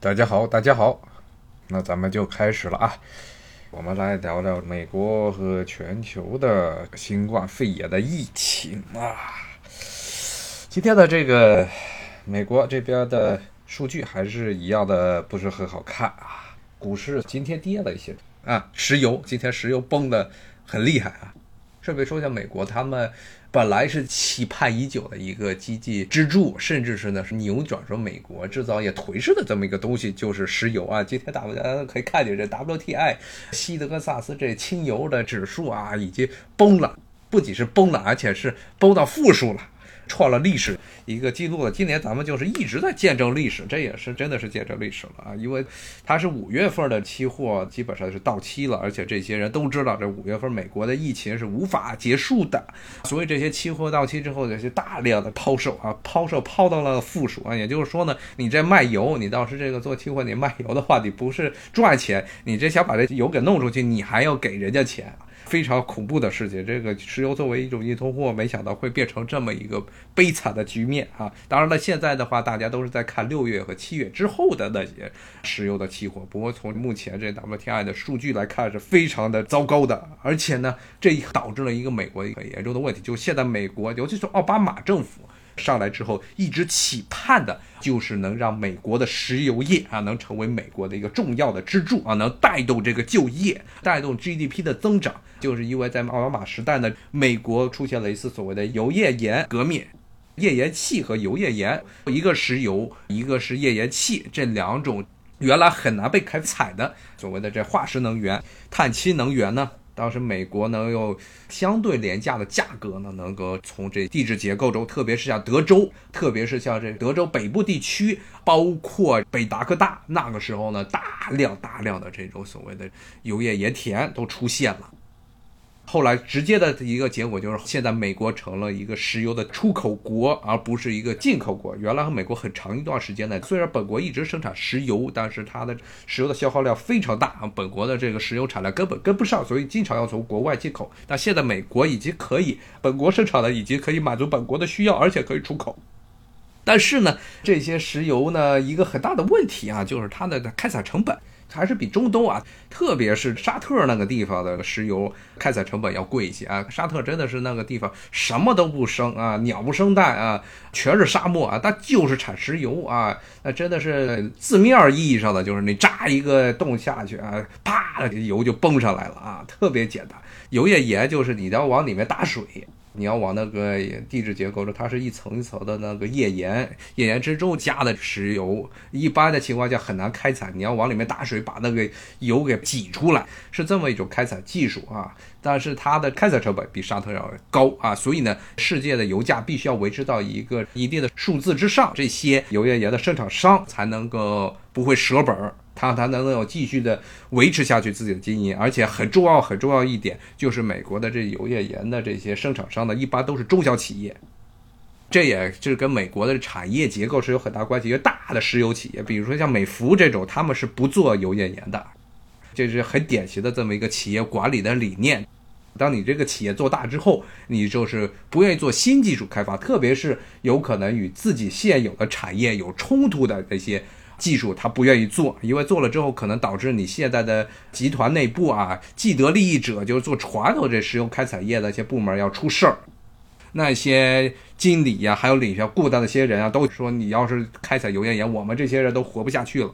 大家好，大家好，那咱们就开始了啊。我们来聊聊美国和全球的新冠肺炎的疫情啊。今天的这个美国这边的数据还是一样的，不是很好看啊。股市今天跌了一些啊，石油今天石油崩的很厉害啊。顺便说一下，美国他们本来是期盼已久的一个经济支柱，甚至是呢是扭转说美国制造业颓势的这么一个东西，就是石油啊。今天大家可以看见这 WTI 西德克萨斯这轻油的指数啊，已经崩了，不仅是崩了，而且是崩到负数了。创了历史一个记录了。今年咱们就是一直在见证历史，这也是真的是见证历史了啊！因为它是五月份的期货基本上是到期了，而且这些人都知道，这五月份美国的疫情是无法结束的，所以这些期货到期之后，这些大量的抛售啊，抛售抛到了负数啊。也就是说呢，你这卖油，你倒是这个做期货你卖油的话，你不是赚钱，你这想把这油给弄出去，你还要给人家钱。非常恐怖的事情，这个石油作为一种硬通货，没想到会变成这么一个悲惨的局面啊！当然了，现在的话，大家都是在看六月和七月之后的那些石油的期货。不过从目前这 WTI 的数据来看，是非常的糟糕的。而且呢，这导致了一个美国一个严重的问题，就现在美国，尤其是奥巴马政府。上来之后，一直期盼的就是能让美国的石油业啊，能成为美国的一个重要的支柱啊，能带动这个就业，带动 GDP 的增长。就是因为在奥巴马时代呢，美国出现了一次所谓的油页岩革命，页岩气和油页岩，一个石油，一个是页岩气，这两种原来很难被开采的所谓的这化石能源、碳氢能源呢。当时美国能用相对廉价的价格呢，能够从这地质结构中，特别是像德州，特别是像这德州北部地区，包括北达科大，那个时候呢，大量大量的这种所谓的油页岩田都出现了。后来直接的一个结果就是，现在美国成了一个石油的出口国，而不是一个进口国。原来和美国很长一段时间呢，虽然本国一直生产石油，但是它的石油的消耗量非常大，本国的这个石油产量根本跟不上，所以经常要从国外进口。但现在美国已经可以，本国生产的已经可以满足本国的需要，而且可以出口。但是呢，这些石油呢，一个很大的问题啊，就是它的开采成本。还是比中东啊，特别是沙特那个地方的石油开采成本要贵一些啊。沙特真的是那个地方什么都不生啊，鸟不生蛋啊，全是沙漠啊，它就是产石油啊。那真的是字面意义上的，就是你扎一个洞下去啊，啪，油就崩上来了啊，特别简单。油页岩就是你要往里面打水。你要往那个地质结构中，它是一层一层的那个页岩，页岩之中加的石油，一般的情况下很难开采。你要往里面打水，把那个油给挤出来，是这么一种开采技术啊。但是它的开采成本比沙特要高啊，所以呢，世界的油价必须要维持到一个一定的数字之上，这些油页岩的生产商才能够不会折本它它能够继续的维持下去自己的经营，而且很重要很重要一点就是美国的这油页岩的这些生产商呢，一般都是中小企业，这也就是跟美国的产业结构是有很大关系。因为大的石油企业，比如说像美孚这种，他们是不做油页岩的，这是很典型的这么一个企业管理的理念。当你这个企业做大之后，你就是不愿意做新技术开发，特别是有可能与自己现有的产业有冲突的这些。技术他不愿意做，因为做了之后可能导致你现在的集团内部啊，既得利益者就是做传统这石油开采业的一些部门要出事儿，那些经理呀，还有领下雇的那些人啊，都说你要是开采油页岩，我们这些人都活不下去了。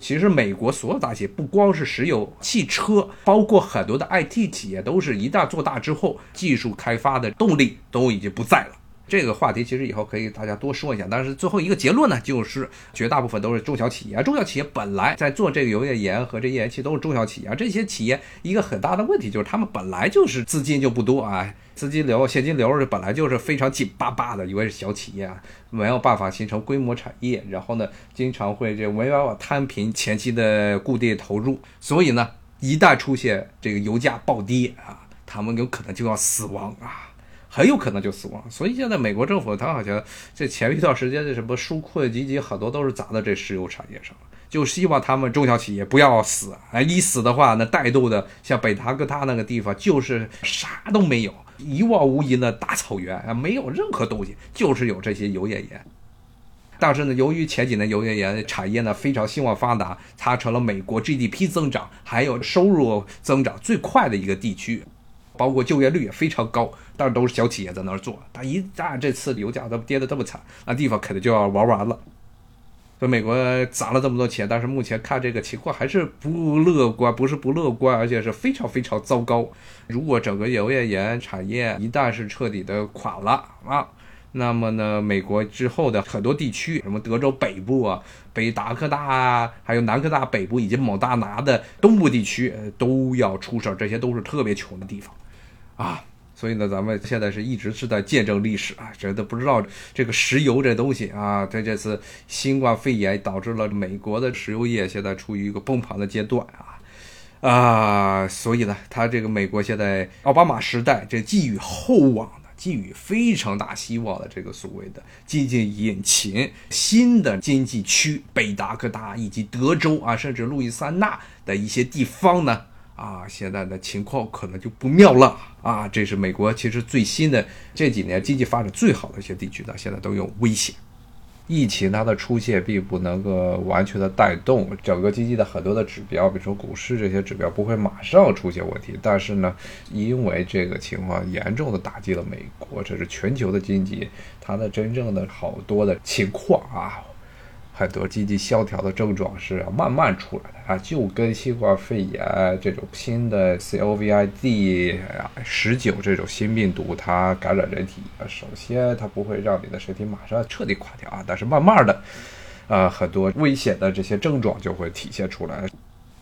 其实美国所有大企业，不光是石油、汽车，包括很多的 IT 企业，都是一旦做大之后，技术开发的动力都已经不在了。这个话题其实以后可以大家多说一下，但是最后一个结论呢，就是绝大部分都是中小企业。中小企业本来在做这个油页岩和这页岩气都是中小企业，这些企业一个很大的问题就是他们本来就是资金就不多啊，资金流、现金流是本来就是非常紧巴巴的，因为是小企业啊，没有办法形成规模产业，然后呢，经常会这没办法摊平前期的固定投入，所以呢，一旦出现这个油价暴跌啊，他们有可能就要死亡啊。很有可能就死亡，所以现在美国政府他好像这前一段时间的什么纾困基金很多都是砸到这石油产业上了，就希望他们中小企业不要死，哎，一死的话，那带动的像北达哥他那个地方就是啥都没有，一望无垠的大草原啊，没有任何东西，就是有这些油页岩。但是呢，由于前几年油页岩产业呢非常兴旺发达，它成了美国 GDP 增长还有收入增长最快的一个地区，包括就业率也非常高。但是都是小企业在那儿做，但一旦这次油价都跌得这么惨，那地方肯定就要玩完了。所以美国砸了这么多钱，但是目前看这个情况还是不乐观，不是不乐观，而且是非常非常糟糕。如果整个油页岩产业一旦是彻底的垮了啊，那么呢，美国之后的很多地区，什么德州北部啊、北达科大啊，还有南科大北部以及蒙大拿的东部地区，都要出事儿。这些都是特别穷的地方啊。所以呢，咱们现在是一直是在见证历史啊，真的不知道这个石油这东西啊，在这次新冠肺炎导致了美国的石油业现在处于一个崩盘的阶段啊啊，所以呢，他这个美国现在奥巴马时代这寄予厚望、寄予非常大希望的这个所谓的经济引擎、新的经济区北达科达以及德州啊，甚至路易斯安那的一些地方呢。啊，现在的情况可能就不妙了啊！这是美国其实最新的这几年经济发展最好的一些地区呢，现在都有危险。疫情它的出现并不能够完全的带动整个经济的很多的指标，比如说股市这些指标不会马上出现问题。但是呢，因为这个情况严重的打击了美国，这是全球的经济它的真正的好多的情况啊。很多经济萧条的症状是慢慢出来的啊，就跟新冠肺炎这种新的 COVID 十九这种新病毒，它感染人体，首先它不会让你的身体马上彻底垮掉啊，但是慢慢的，呃，很多危险的这些症状就会体现出来。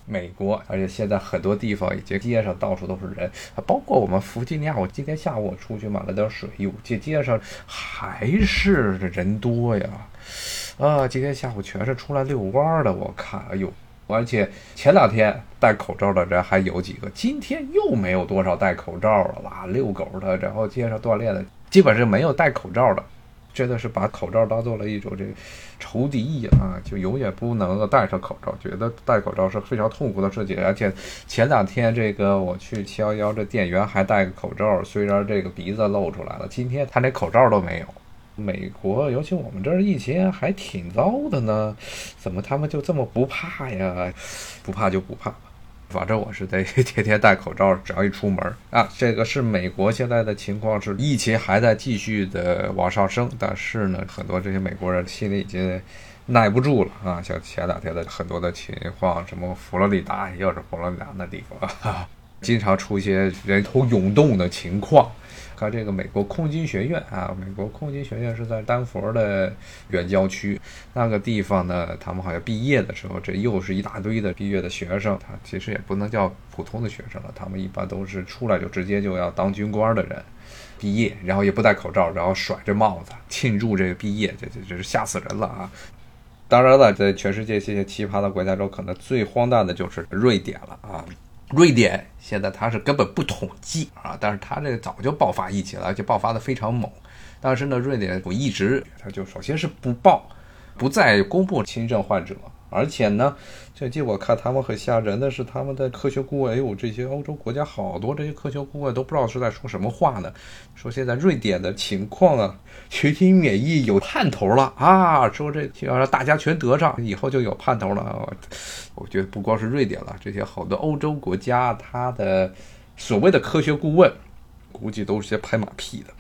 美国，而且现在很多地方已经街上到处都是人，包括我们弗吉尼亚。我今天下午我出去买了点水，哟，这街上还是人多呀。啊，今天下午全是出来遛弯的，我看，哎呦，而且前两天戴口罩的人还有几个，今天又没有多少戴口罩了哇，遛狗的，然后街上锻炼的，基本上没有戴口罩的，真的是把口罩当做了一种这仇敌啊，就永远不能够戴上口罩，觉得戴口罩是非常痛苦的事情。而且前两天这个我去七幺幺，这店员还戴个口罩，虽然这个鼻子露出来了，今天他连口罩都没有。美国，尤其我们这儿疫情还挺糟的呢，怎么他们就这么不怕呀？不怕就不怕吧，反正我是得 天天戴口罩，只要一出门啊。这个是美国现在的情况是疫情还在继续的往上升，但是呢，很多这些美国人心里已经耐不住了啊。像前两天的很多的情况，什么佛罗里达又是佛罗里达那地方，经常出现人头涌动的情况。看这个美国空军学院啊，美国空军学院是在丹佛的远郊区那个地方呢。他们好像毕业的时候，这又是一大堆的毕业的学生。他其实也不能叫普通的学生了，他们一般都是出来就直接就要当军官的人，毕业然后也不戴口罩，然后甩着帽子庆祝这个毕业，这这这是吓死人了啊！当然了，在全世界这些奇葩的国家中，可能最荒诞的就是瑞典了啊。瑞典现在它是根本不统计啊，但是它这个早就爆发疫情了，而且爆发的非常猛。但是呢，瑞典我一直它就首先是不报，不再公布轻症患者。而且呢，最近我看他们很吓人的是，他们的科学顾问，哎呦，这些欧洲国家好多这些科学顾问都不知道是在说什么话呢。说现在瑞典的情况啊，群体免疫有盼头了啊，说这要让大家全得上，以后就有盼头了啊。我觉得不光是瑞典了，这些好多欧洲国家，他的所谓的科学顾问，估计都是些拍马屁的。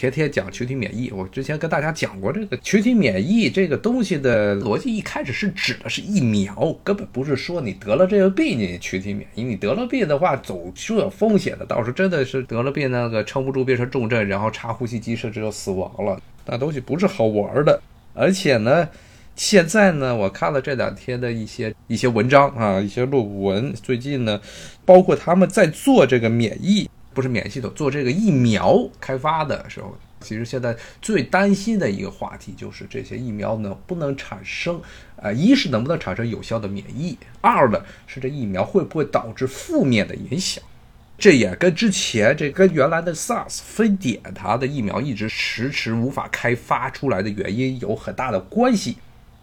天天讲群体免疫，我之前跟大家讲过，这个群体免疫这个东西的逻辑一开始是指的是疫苗，根本不是说你得了这个病你群体免疫。你得了病的话，总是有风险的。到时候真的是得了病，那个撑不住变成重症，然后插呼吸机甚至就死亡了，那东西不是好玩的。而且呢，现在呢，我看了这两天的一些一些文章啊，一些论文，最近呢，包括他们在做这个免疫。不是免疫系统做这个疫苗开发的时候，其实现在最担心的一个话题就是这些疫苗能不能产生，呃，一是能不能产生有效的免疫，二呢是这疫苗会不会导致负面的影响。这也跟之前这跟原来的 SARS 非典它的疫苗一直迟迟无法开发出来的原因有很大的关系。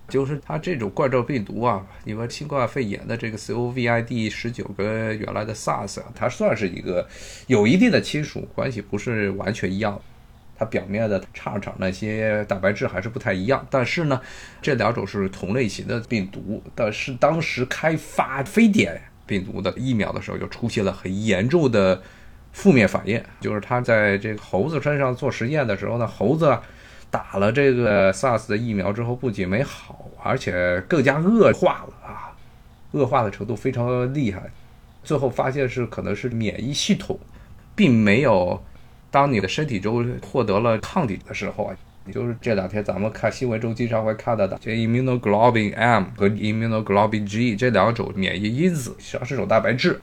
就是它这种冠状病毒啊，你们新冠肺炎的这个 COVID 十九跟原来的 SARS 啊，它算是一个有一定的亲属关系，不是完全一样。它表面的叉叉那些蛋白质还是不太一样。但是呢，这两种是同类型的病毒，但是当时开发非典病毒的疫苗的时候，就出现了很严重的负面反应，就是他在这个猴子身上做实验的时候呢，猴子打了这个 SARS 的疫苗之后，不仅没好，而且更加恶化了啊，恶化的程度非常厉害。最后发现是可能是免疫系统，并没有。当你的身体中获得了抗体的时候啊，也就是这两天咱们看新闻中经常会看到的，这 immunoglobulin M 和 immunoglobulin G 这两种免疫因子，实际上是种蛋白质。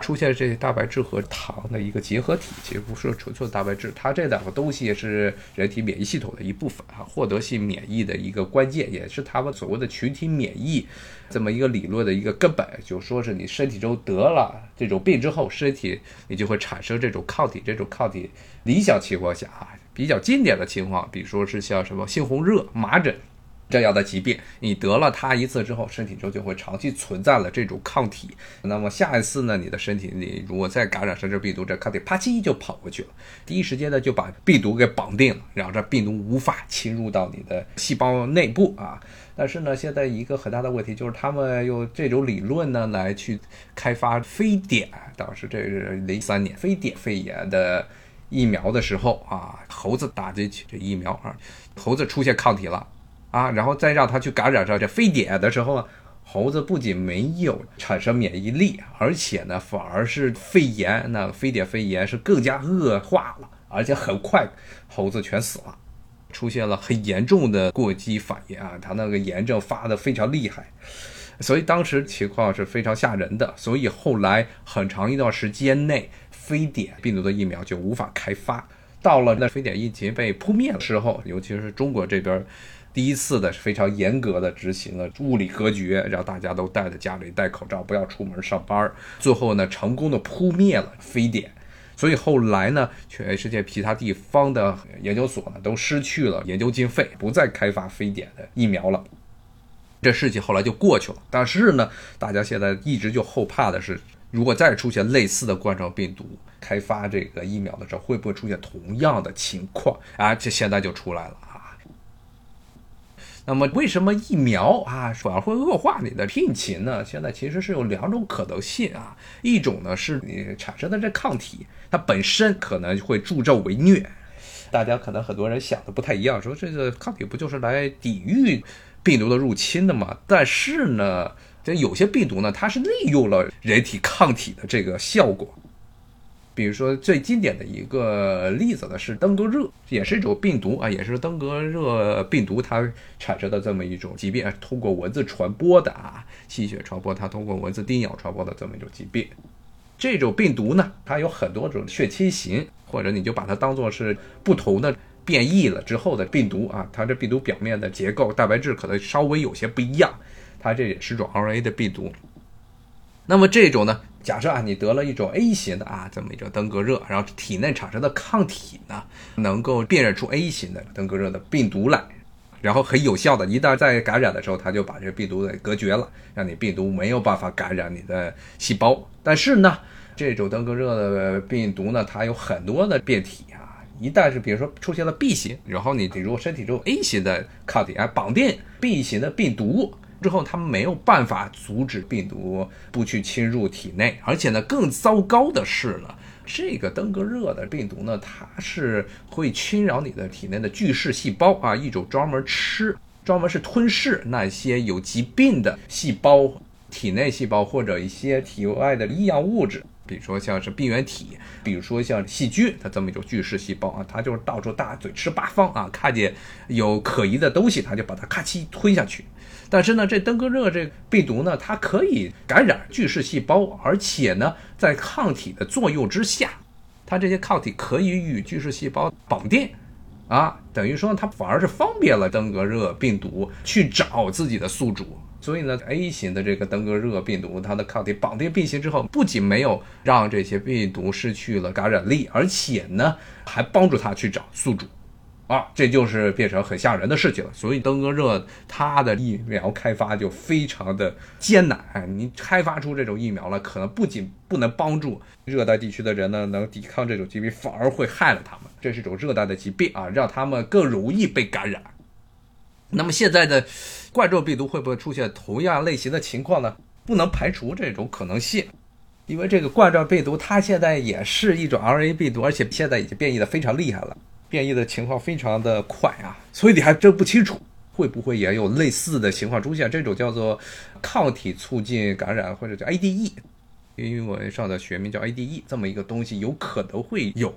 出现这些蛋白质和糖的一个结合体，其实不是纯粹的蛋白质，它这两个东西是人体免疫系统的一部分啊，获得性免疫的一个关键，也是他们所谓的群体免疫这么一个理论的一个根本。就说是你身体中得了这种病之后，身体你就会产生这种抗体，这种抗体理想情况下啊，比较经典的情况，比如说是像什么猩红热、麻疹。这样的疾病，你得了它一次之后，身体中就会长期存在了这种抗体。那么下一次呢，你的身体里如果再感染上这病毒，这抗体啪叽就跑过去了，第一时间呢就把病毒给绑定了，让这病毒无法侵入到你的细胞内部啊。但是呢，现在一个很大的问题就是，他们用这种理论呢来去开发非典，当时这是零三年非典肺炎的疫苗的时候啊，猴子打进去这疫苗啊，猴子出现抗体了。啊，然后再让它去感染上这非典的时候呢，猴子不仅没有产生免疫力，而且呢，反而是肺炎，那非典肺炎是更加恶化了，而且很快猴子全死了，出现了很严重的过激反应啊，它那个炎症发的非常厉害，所以当时情况是非常吓人的，所以后来很长一段时间内，非典病毒的疫苗就无法开发，到了那非典疫情被扑灭的时候，尤其是中国这边。第一次的非常严格的执行了物理隔绝，让大家都待在家里戴口罩，不要出门上班。最后呢，成功的扑灭了非典。所以后来呢，全世界其他地方的研究所呢，都失去了研究经费，不再开发非典的疫苗了。这事情后来就过去了。但是呢，大家现在一直就后怕的是，如果再出现类似的冠状病毒，开发这个疫苗的时候，会不会出现同样的情况？啊，这现在就出来了。那么为什么疫苗啊反而会恶化你的病情呢？现在其实是有两种可能性啊，一种呢是你产生的这抗体，它本身可能会助纣为虐。大家可能很多人想的不太一样，说这个抗体不就是来抵御病毒的入侵的吗？但是呢，这有些病毒呢，它是利用了人体抗体的这个效果。比如说最经典的一个例子呢，是登革热，也是一种病毒啊，也是登革热病毒它产生的这么一种疾病啊，通过蚊子传播的啊，吸血传播，它通过蚊子叮咬传播的这么一种疾病。这种病毒呢，它有很多种血清型，或者你就把它当做是不同的变异了之后的病毒啊，它这病毒表面的结构蛋白质可能稍微有些不一样，它这也是种 RNA 的病毒。那么这种呢？假设啊，你得了一种 A 型的啊，这么一种登革热，然后体内产生的抗体呢，能够辨认出 A 型的登革热的病毒来，然后很有效的，一旦在感染的时候，它就把这病毒给隔绝了，让你病毒没有办法感染你的细胞。但是呢，这种登革热的病毒呢，它有很多的变体啊，一旦是比如说出现了 B 型，然后你比如身体中 A 型的抗体啊绑定 B 型的病毒。之后，他们没有办法阻止病毒不去侵入体内，而且呢，更糟糕的是呢，这个登革热的病毒呢，它是会侵扰你的体内的巨噬细胞啊，一种专门吃、专门是吞噬那些有疾病的细胞、体内细胞或者一些体外的异样物质，比如说像是病原体，比如说像细菌，它这么一种巨噬细胞啊，它就是到处大嘴吃八方啊，看见有可疑的东西，它就把它咔嚓吞下去。但是呢，这登革热这病毒呢，它可以感染巨噬细胞，而且呢，在抗体的作用之下，它这些抗体可以与巨噬细胞绑定，啊，等于说它反而是方便了登革热病毒去找自己的宿主。所以呢，A 型的这个登革热病毒，它的抗体绑定 B 型之后，不仅没有让这些病毒失去了感染力，而且呢，还帮助它去找宿主。啊，这就是变成很吓人的事情了。所以登革热它的疫苗开发就非常的艰难。哎，你开发出这种疫苗了，可能不仅不能帮助热带地区的人呢能抵抗这种疾病，反而会害了他们。这是一种热带的疾病啊，让他们更容易被感染。那么现在的冠状病毒会不会出现同样类型的情况呢？不能排除这种可能性，因为这个冠状病毒它现在也是一种 RNA 病毒，而且现在已经变异的非常厉害了。变异的情况非常的快啊，所以你还真不清楚会不会也有类似的情况出现。这种叫做抗体促进感染或者叫 ADE，英文上的学名叫 ADE，这么一个东西有可能会有。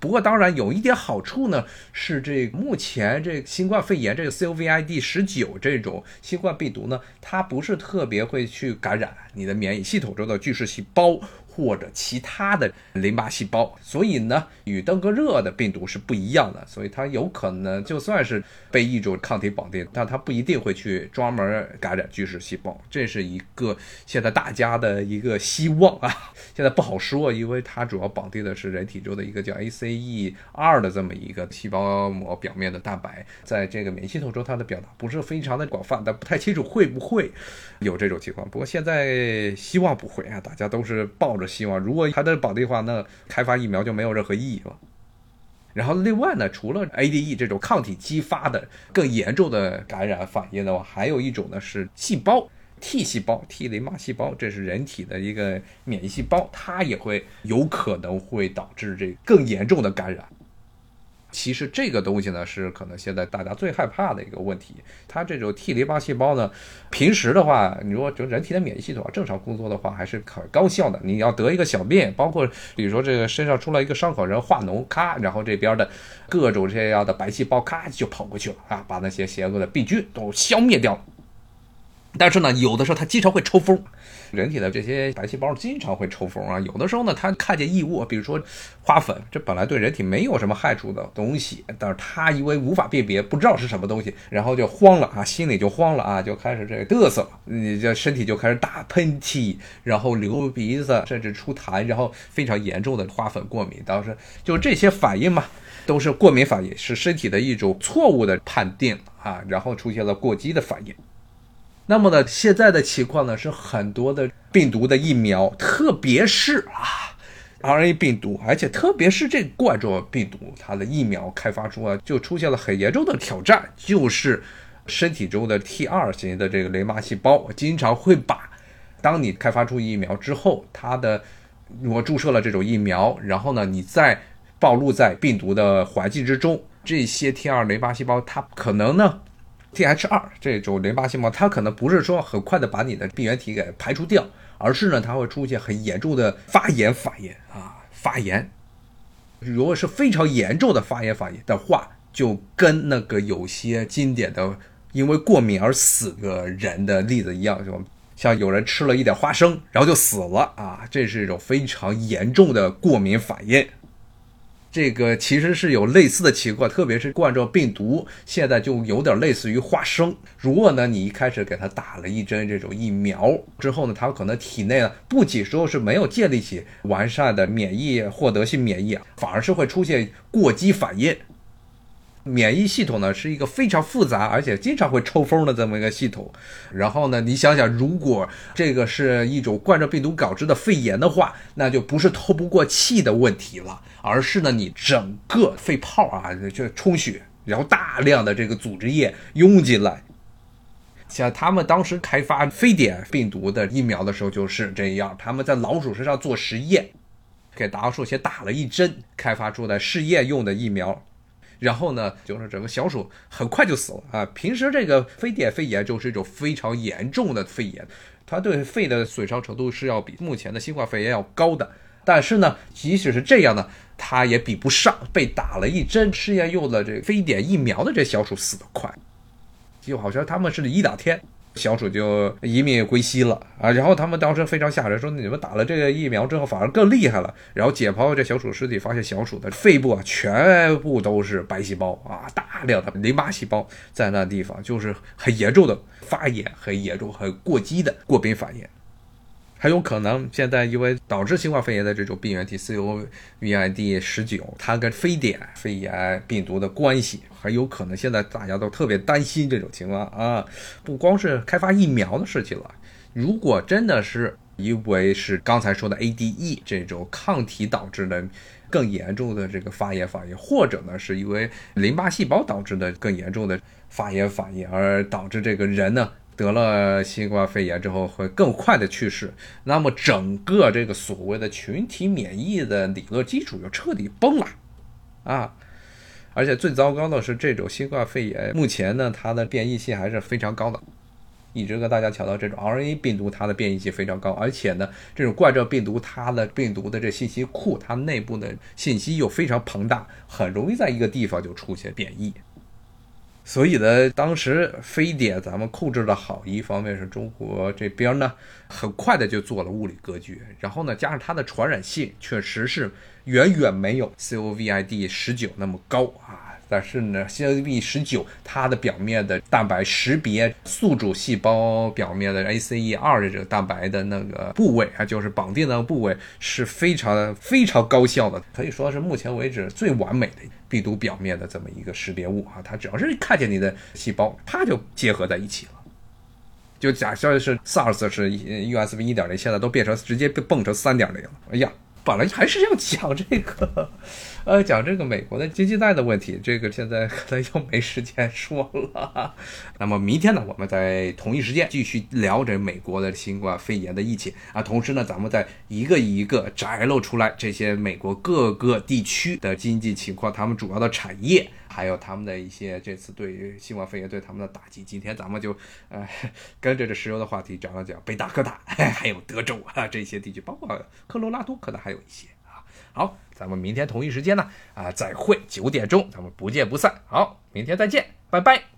不过当然有一点好处呢，是这目前这新冠肺炎这个 COVID 十九这种新冠病毒呢，它不是特别会去感染你的免疫系统中的巨噬细胞。或者其他的淋巴细胞，所以呢，与登革热的病毒是不一样的，所以它有可能就算是被一种抗体绑定，但它不一定会去专门感染巨噬细胞，这是一个现在大家的一个希望啊。现在不好说，因为它主要绑定的是人体中的一个叫 ACE 二的这么一个细胞膜表面的蛋白，在这个免疫系统中它的表达不是非常的广泛，但不太清楚会不会有这种情况。不过现在希望不会啊，大家都是抱着。希望，如果它的绑定话，那开发疫苗就没有任何意义了。然后，另外呢，除了 ADE 这种抗体激发的更严重的感染反应的话，还有一种呢是细胞 T 细胞、T 淋巴细胞，这是人体的一个免疫细胞，它也会有可能会导致这更严重的感染。其实这个东西呢，是可能现在大家最害怕的一个问题。它这种 T 淋巴细胞呢，平时的话，你说就人体的免疫系统正常工作的话，还是很高效的。你要得一个小病，包括比如说这个身上出来一个伤口，人化脓，咔，然后这边的各种这样的白细胞，咔就跑过去了啊，把那些邪恶的病菌都消灭掉了。但是呢，有的时候它经常会抽风，人体的这些白细胞经常会抽风啊。有的时候呢，它看见异物，比如说花粉，这本来对人体没有什么害处的东西，但是它因为无法辨别，不知道是什么东西，然后就慌了啊，心里就慌了啊，就开始这个嘚瑟了，你这身体就开始打喷嚏，然后流鼻子，甚至出痰，然后非常严重的花粉过敏。当时就这些反应嘛，都是过敏反应，是身体的一种错误的判定啊，然后出现了过激的反应。那么呢，现在的情况呢是很多的病毒的疫苗，特别是啊，RNA 病毒，而且特别是这冠状病毒，它的疫苗开发出啊，就出现了很严重的挑战，就是身体中的 T 二型的这个淋巴细胞，经常会把，当你开发出疫苗之后，它的我注射了这种疫苗，然后呢，你再暴露在病毒的环境之中，这些 T 二淋巴细胞，它可能呢。T H 二这种淋巴细胞，它可能不是说很快的把你的病原体给排除掉，而是呢，它会出现很严重的发炎反应啊，发炎。如果是非常严重的发炎反应的话，就跟那个有些经典的因为过敏而死的人的例子一样，就像有人吃了一点花生，然后就死了啊，这是一种非常严重的过敏反应。这个其实是有类似的情况，特别是冠状病毒，现在就有点类似于花生。如果呢，你一开始给他打了一针这种疫苗之后呢，他可能体内呢不仅说是没有建立起完善的免疫获得性免疫啊，反而是会出现过激反应。免疫系统呢是一个非常复杂，而且经常会抽风的这么一个系统。然后呢，你想想，如果这个是一种冠状病毒导致的肺炎的话，那就不是透不过气的问题了，而是呢你整个肺泡啊就充血，然后大量的这个组织液涌进来。像他们当时开发非典病毒的疫苗的时候就是这样，他们在老鼠身上做实验，给老鼠先打了一针，开发出来试验用的疫苗。然后呢，就是整个小鼠很快就死了啊！平时这个非典肺炎就是一种非常严重的肺炎，它对肺的损伤程度是要比目前的新冠肺炎要高的。但是呢，即使是这样呢，它也比不上被打了一针试验用的这非典疫苗的这小鼠死得快，就好像他们是一两天。小鼠就一命归西了啊！然后他们当时非常吓人，说你们打了这个疫苗之后反而更厉害了。然后解剖这小鼠尸体，发现小鼠的肺部啊全部都是白细胞啊，大量的淋巴细胞在那地方，就是很严重的发炎，很严重、很过激的过敏反应。很有可能现在因为导致新冠肺炎的这种病原体 COVID 十九，它跟非典肺炎病毒的关系，很有可能现在大家都特别担心这种情况啊。不光是开发疫苗的事情了，如果真的是因为是刚才说的 ADE 这种抗体导致的更严重的这个发炎反应，或者呢是因为淋巴细胞导致的更严重的发炎反应，而导致这个人呢。得了新冠肺炎之后会更快的去世，那么整个这个所谓的群体免疫的理论基础就彻底崩了，啊！而且最糟糕的是，这种新冠肺炎目前呢，它的变异性还是非常高的，一直跟大家强调，这种 RNA 病毒它的变异性非常高，而且呢，这种冠状病毒它的病毒的这信息库，它内部的信息又非常庞大，很容易在一个地方就出现变异。所以呢，当时非典咱们控制的好，一方面是中国这边呢，很快的就做了物理隔绝，然后呢，加上它的传染性确实是远远没有 COVID 十九那么高啊。但是呢，COVID 十九它的表面的蛋白识别宿主细胞表面的 ACE 二的这个蛋白的那个部位啊，就是绑定的部位是非常非常高效的，可以说是目前为止最完美的病毒表面的这么一个识别物啊。它只要是看见你的细胞，它就结合在一起了。就假设是 SARS 是 USB 一点零，现在都变成直接蹦成三点零了。哎呀！本来还是要讲 这个，呃，讲这个美国的经济带的问题，这个现在可能又没时间说了。那么明天呢，我们在同一时间继续聊这美国的新冠肺炎的疫情啊，同时呢，咱们再一个一个摘露出来这些美国各个地区的经济情况，他们主要的产业。还有他们的一些这次对于新冠肺炎对他们的打击，今天咱们就呃跟着这石油的话题讲了讲北达科大，还有德州啊这些地区，包括科罗拉多可能还有一些啊。好，咱们明天同一时间呢啊再会九点钟，咱们不见不散。好，明天再见，拜拜。